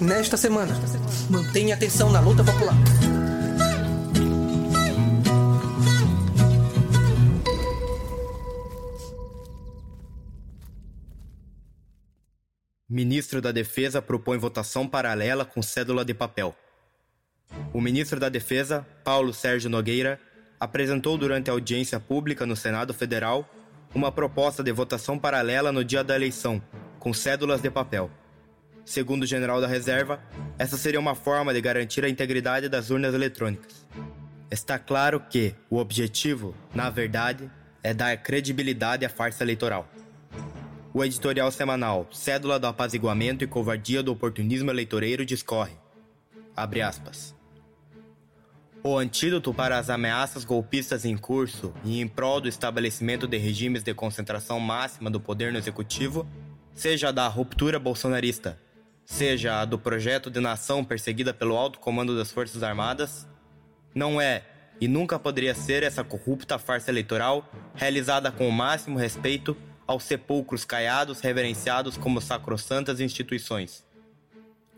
Nesta semana, mantenha atenção na luta popular. Ministro da Defesa propõe votação paralela com cédula de papel. O ministro da Defesa, Paulo Sérgio Nogueira, apresentou durante a audiência pública no Senado Federal uma proposta de votação paralela no dia da eleição, com cédulas de papel. Segundo o general da reserva, essa seria uma forma de garantir a integridade das urnas eletrônicas. Está claro que o objetivo, na verdade, é dar credibilidade à farsa eleitoral. O editorial semanal Cédula do Apaziguamento e Covardia do Oportunismo Eleitoreiro discorre. Abre aspas. O antídoto para as ameaças golpistas em curso e em prol do estabelecimento de regimes de concentração máxima do poder no executivo, seja da ruptura bolsonarista, seja a do projeto de nação perseguida pelo alto comando das Forças Armadas, não é e nunca poderia ser essa corrupta farsa eleitoral realizada com o máximo respeito aos sepulcros caiados reverenciados como sacrossantas instituições.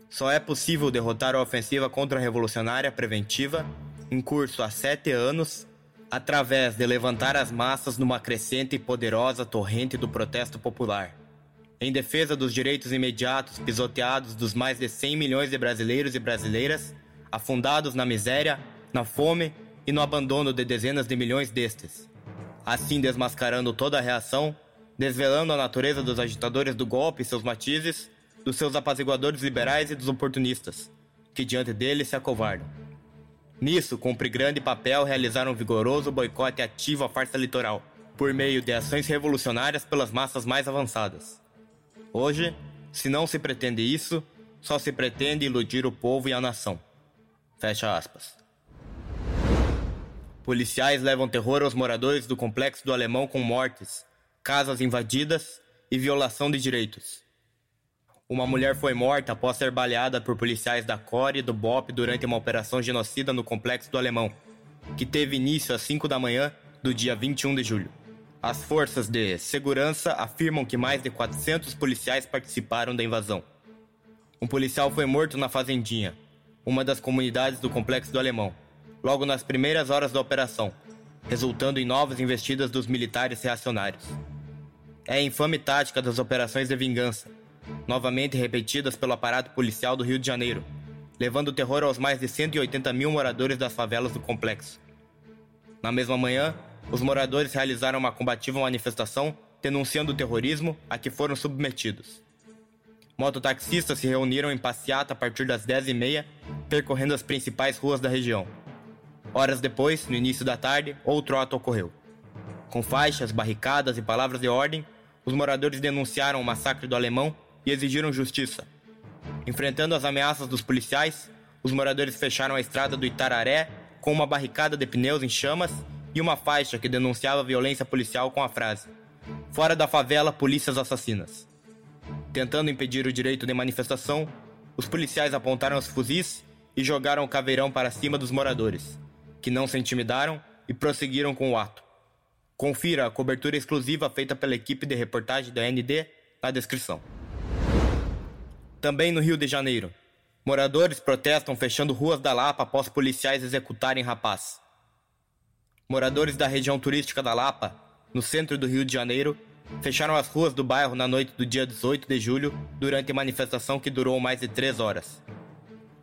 Só é possível derrotar a ofensiva contra-revolucionária preventiva, em curso há sete anos, através de levantar as massas numa crescente e poderosa torrente do protesto popular em defesa dos direitos imediatos pisoteados dos mais de 100 milhões de brasileiros e brasileiras, afundados na miséria, na fome e no abandono de dezenas de milhões destes. Assim desmascarando toda a reação, desvelando a natureza dos agitadores do golpe e seus matizes, dos seus apaziguadores liberais e dos oportunistas, que diante deles se acovardam. Nisso, cumpre grande papel realizar um vigoroso boicote ativo à farsa litoral, por meio de ações revolucionárias pelas massas mais avançadas. Hoje, se não se pretende isso, só se pretende iludir o povo e a nação. Fecha aspas. Policiais levam terror aos moradores do complexo do Alemão com mortes, casas invadidas e violação de direitos. Uma mulher foi morta após ser baleada por policiais da CORE e do BOP durante uma operação genocida no complexo do Alemão, que teve início às 5 da manhã do dia 21 de julho. As forças de segurança afirmam que mais de 400 policiais participaram da invasão. Um policial foi morto na Fazendinha, uma das comunidades do complexo do Alemão, logo nas primeiras horas da operação, resultando em novas investidas dos militares reacionários. É a infame tática das operações de vingança, novamente repetidas pelo aparato policial do Rio de Janeiro, levando terror aos mais de 180 mil moradores das favelas do complexo. Na mesma manhã, os moradores realizaram uma combativa manifestação denunciando o terrorismo a que foram submetidos. Mototaxistas se reuniram em passeata a partir das 10h30, percorrendo as principais ruas da região. Horas depois, no início da tarde, outro ato ocorreu. Com faixas, barricadas e palavras de ordem, os moradores denunciaram o massacre do alemão e exigiram justiça. Enfrentando as ameaças dos policiais, os moradores fecharam a estrada do Itararé com uma barricada de pneus em chamas e uma faixa que denunciava violência policial com a frase: Fora da favela, polícias assassinas. Tentando impedir o direito de manifestação, os policiais apontaram os fuzis e jogaram o caveirão para cima dos moradores, que não se intimidaram e prosseguiram com o ato. Confira a cobertura exclusiva feita pela equipe de reportagem da ND na descrição. Também no Rio de Janeiro, moradores protestam fechando ruas da Lapa após policiais executarem rapaz. Moradores da região turística da Lapa, no centro do Rio de Janeiro, fecharam as ruas do bairro na noite do dia 18 de julho durante manifestação que durou mais de três horas.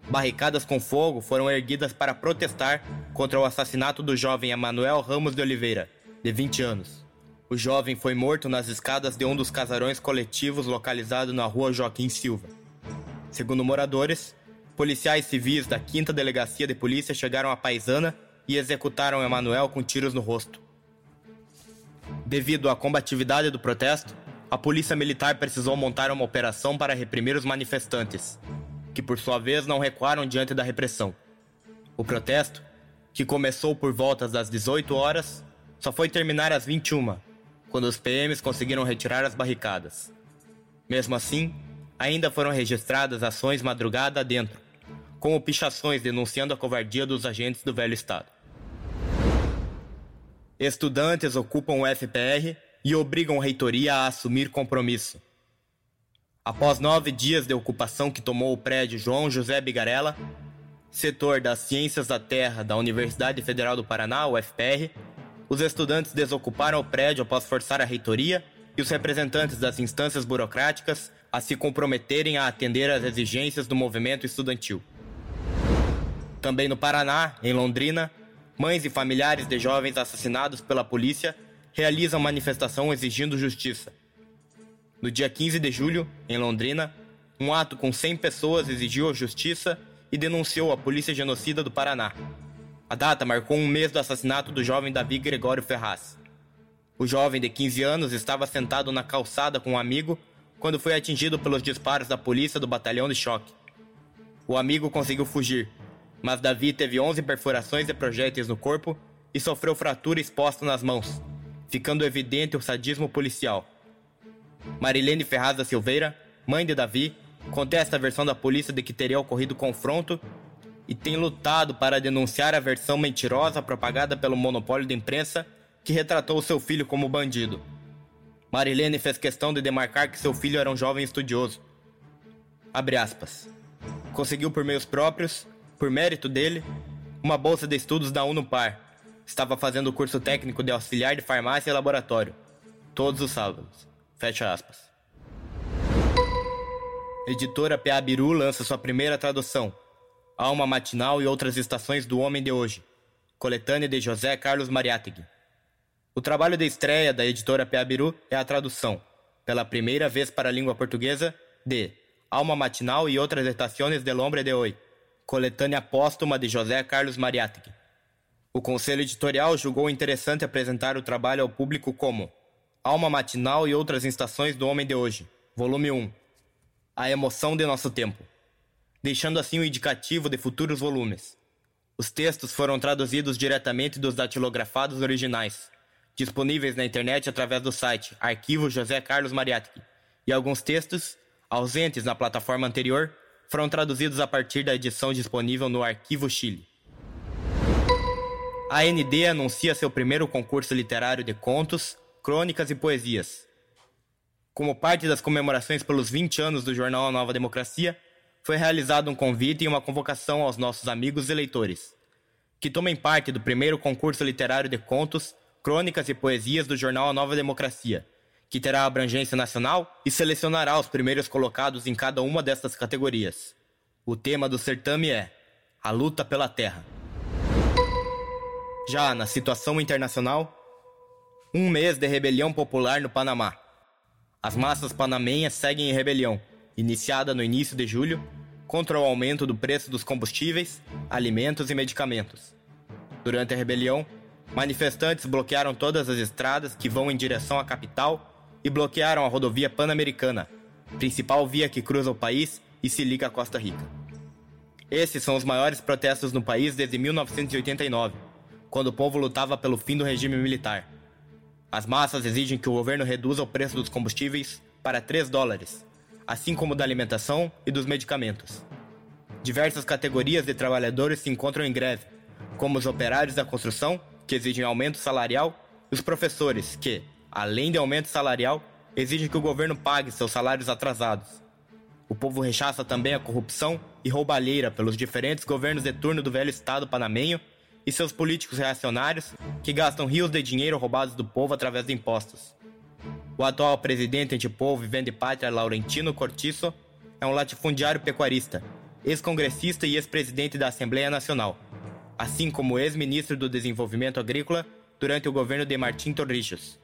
Barricadas com fogo foram erguidas para protestar contra o assassinato do jovem Emanuel Ramos de Oliveira, de 20 anos. O jovem foi morto nas escadas de um dos casarões coletivos localizado na rua Joaquim Silva. Segundo moradores, policiais civis da 5 Delegacia de Polícia chegaram à Paisana e executaram Emanuel com tiros no rosto. Devido à combatividade do protesto, a polícia militar precisou montar uma operação para reprimir os manifestantes, que por sua vez não recuaram diante da repressão. O protesto, que começou por voltas das 18 horas, só foi terminar às 21, quando os PMs conseguiram retirar as barricadas. Mesmo assim, ainda foram registradas ações madrugada adentro, como pichações denunciando a covardia dos agentes do velho Estado. Estudantes ocupam o FPR e obrigam a reitoria a assumir compromisso. Após nove dias de ocupação que tomou o prédio João José Bigarella, setor das Ciências da Terra da Universidade Federal do Paraná, UFPR, os estudantes desocuparam o prédio após forçar a reitoria e os representantes das instâncias burocráticas a se comprometerem a atender às exigências do movimento estudantil. Também no Paraná, em Londrina, mães e familiares de jovens assassinados pela polícia realizam manifestação exigindo justiça. No dia 15 de julho, em Londrina, um ato com 100 pessoas exigiu justiça e denunciou a polícia genocida do Paraná. A data marcou um mês do assassinato do jovem Davi Gregório Ferraz. O jovem de 15 anos estava sentado na calçada com um amigo quando foi atingido pelos disparos da polícia do batalhão de choque. O amigo conseguiu fugir, mas Davi teve 11 perfurações de projéteis no corpo e sofreu fratura exposta nas mãos, ficando evidente o sadismo policial. Marilene Ferraz da Silveira, mãe de Davi, contesta a versão da polícia de que teria ocorrido confronto e tem lutado para denunciar a versão mentirosa propagada pelo monopólio da imprensa que retratou seu filho como bandido. Marilene fez questão de demarcar que seu filho era um jovem estudioso. Conseguiu por meios próprios, por mérito dele, uma bolsa de estudos da Unupar. Estava fazendo o curso técnico de auxiliar de farmácia e laboratório. Todos os sábados. Fecha aspas. Editora P.A. Biru lança sua primeira tradução, Alma Matinal e Outras Estações do Homem de Hoje, coletânea de José Carlos Mariátegui. O trabalho de estreia da editora P.A. Biru é a tradução, pela primeira vez para a língua portuguesa, de Alma Matinal e Outras Estações del Hombre de Hoy, coletânea póstuma de José Carlos Mariátegui. O conselho editorial julgou interessante apresentar o trabalho ao público como Alma Matinal e Outras Estações do Homem de Hoje, volume 1, a emoção de nosso tempo, deixando assim o indicativo de futuros volumes. Os textos foram traduzidos diretamente dos datilografados originais, disponíveis na internet através do site Arquivo José Carlos Mariátegui, e alguns textos, ausentes na plataforma anterior, foram traduzidos a partir da edição disponível no Arquivo Chile. A AND anuncia seu primeiro concurso literário de contos, crônicas e poesias, como parte das comemorações pelos 20 anos do jornal A Nova Democracia, foi realizado um convite e uma convocação aos nossos amigos e leitores, que tomem parte do primeiro concurso literário de contos, crônicas e poesias do jornal A Nova Democracia, que terá abrangência nacional e selecionará os primeiros colocados em cada uma destas categorias. O tema do certame é A Luta pela Terra. Já na situação internacional, um mês de rebelião popular no Panamá. As massas panamenhas seguem em rebelião, iniciada no início de julho, contra o aumento do preço dos combustíveis, alimentos e medicamentos. Durante a rebelião, manifestantes bloquearam todas as estradas que vão em direção à capital e bloquearam a rodovia Pan-Americana, principal via que cruza o país e se liga à Costa Rica. Esses são os maiores protestos no país desde 1989, quando o povo lutava pelo fim do regime militar. As massas exigem que o governo reduza o preço dos combustíveis para 3 dólares, assim como da alimentação e dos medicamentos. Diversas categorias de trabalhadores se encontram em greve, como os operários da construção, que exigem aumento salarial, e os professores, que, além de aumento salarial, exigem que o governo pague seus salários atrasados. O povo rechaça também a corrupção e roubalheira pelos diferentes governos de turno do velho Estado panamenho e seus políticos reacionários que gastam rios de dinheiro roubados do povo através de impostos. O atual presidente antipovo e vende pátria Laurentino Cortiço é um latifundiário pecuarista, ex-congressista e ex-presidente da Assembleia Nacional, assim como ex-ministro do Desenvolvimento Agrícola durante o governo de Martim Torrijos.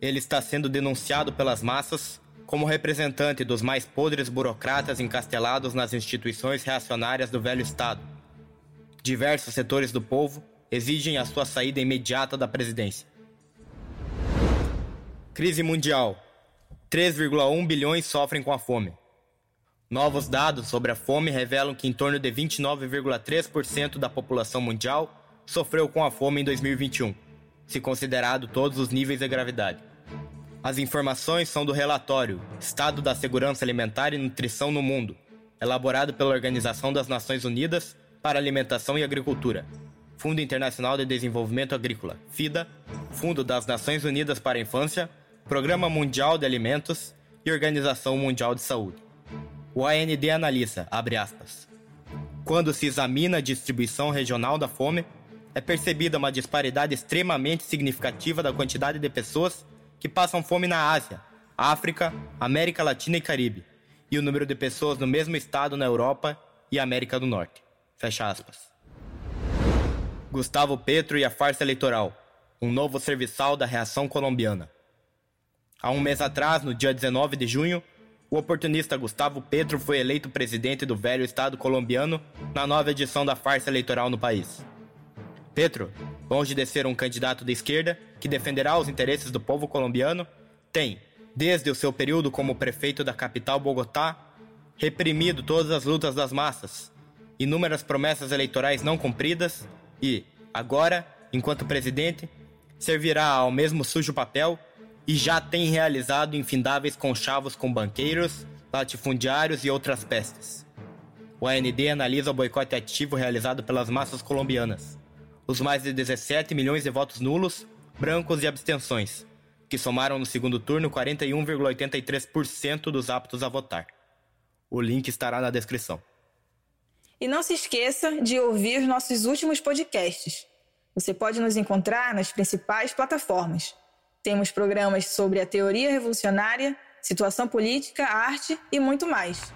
Ele está sendo denunciado pelas massas como representante dos mais podres burocratas encastelados nas instituições reacionárias do velho Estado diversos setores do povo exigem a sua saída imediata da presidência. Crise mundial. 3,1 bilhões sofrem com a fome. Novos dados sobre a fome revelam que em torno de 29,3% da população mundial sofreu com a fome em 2021, se considerado todos os níveis de gravidade. As informações são do relatório Estado da Segurança Alimentar e Nutrição no Mundo, elaborado pela Organização das Nações Unidas para Alimentação e Agricultura, Fundo Internacional de Desenvolvimento Agrícola, FIDA, Fundo das Nações Unidas para a Infância, Programa Mundial de Alimentos e Organização Mundial de Saúde. O AND analisa, abre aspas, quando se examina a distribuição regional da fome, é percebida uma disparidade extremamente significativa da quantidade de pessoas que passam fome na Ásia, África, América Latina e Caribe, e o número de pessoas no mesmo estado na Europa e América do Norte. Fecha aspas. Gustavo Petro e a farsa eleitoral, um novo serviçal da reação colombiana. Há um mês atrás, no dia 19 de junho, o oportunista Gustavo Petro foi eleito presidente do velho estado colombiano na nova edição da farsa eleitoral no país. Petro, longe de ser um candidato de esquerda que defenderá os interesses do povo colombiano, tem, desde o seu período como prefeito da capital Bogotá, reprimido todas as lutas das massas, inúmeras promessas eleitorais não cumpridas e, agora, enquanto presidente, servirá ao mesmo sujo papel e já tem realizado infindáveis conchavos com banqueiros, latifundiários e outras pestes. O AND analisa o boicote ativo realizado pelas massas colombianas, os mais de 17 milhões de votos nulos, brancos e abstenções, que somaram no segundo turno 41,83% dos aptos a votar. O link estará na descrição. E não se esqueça de ouvir nossos últimos podcasts. Você pode nos encontrar nas principais plataformas. Temos programas sobre a teoria revolucionária, situação política, arte e muito mais.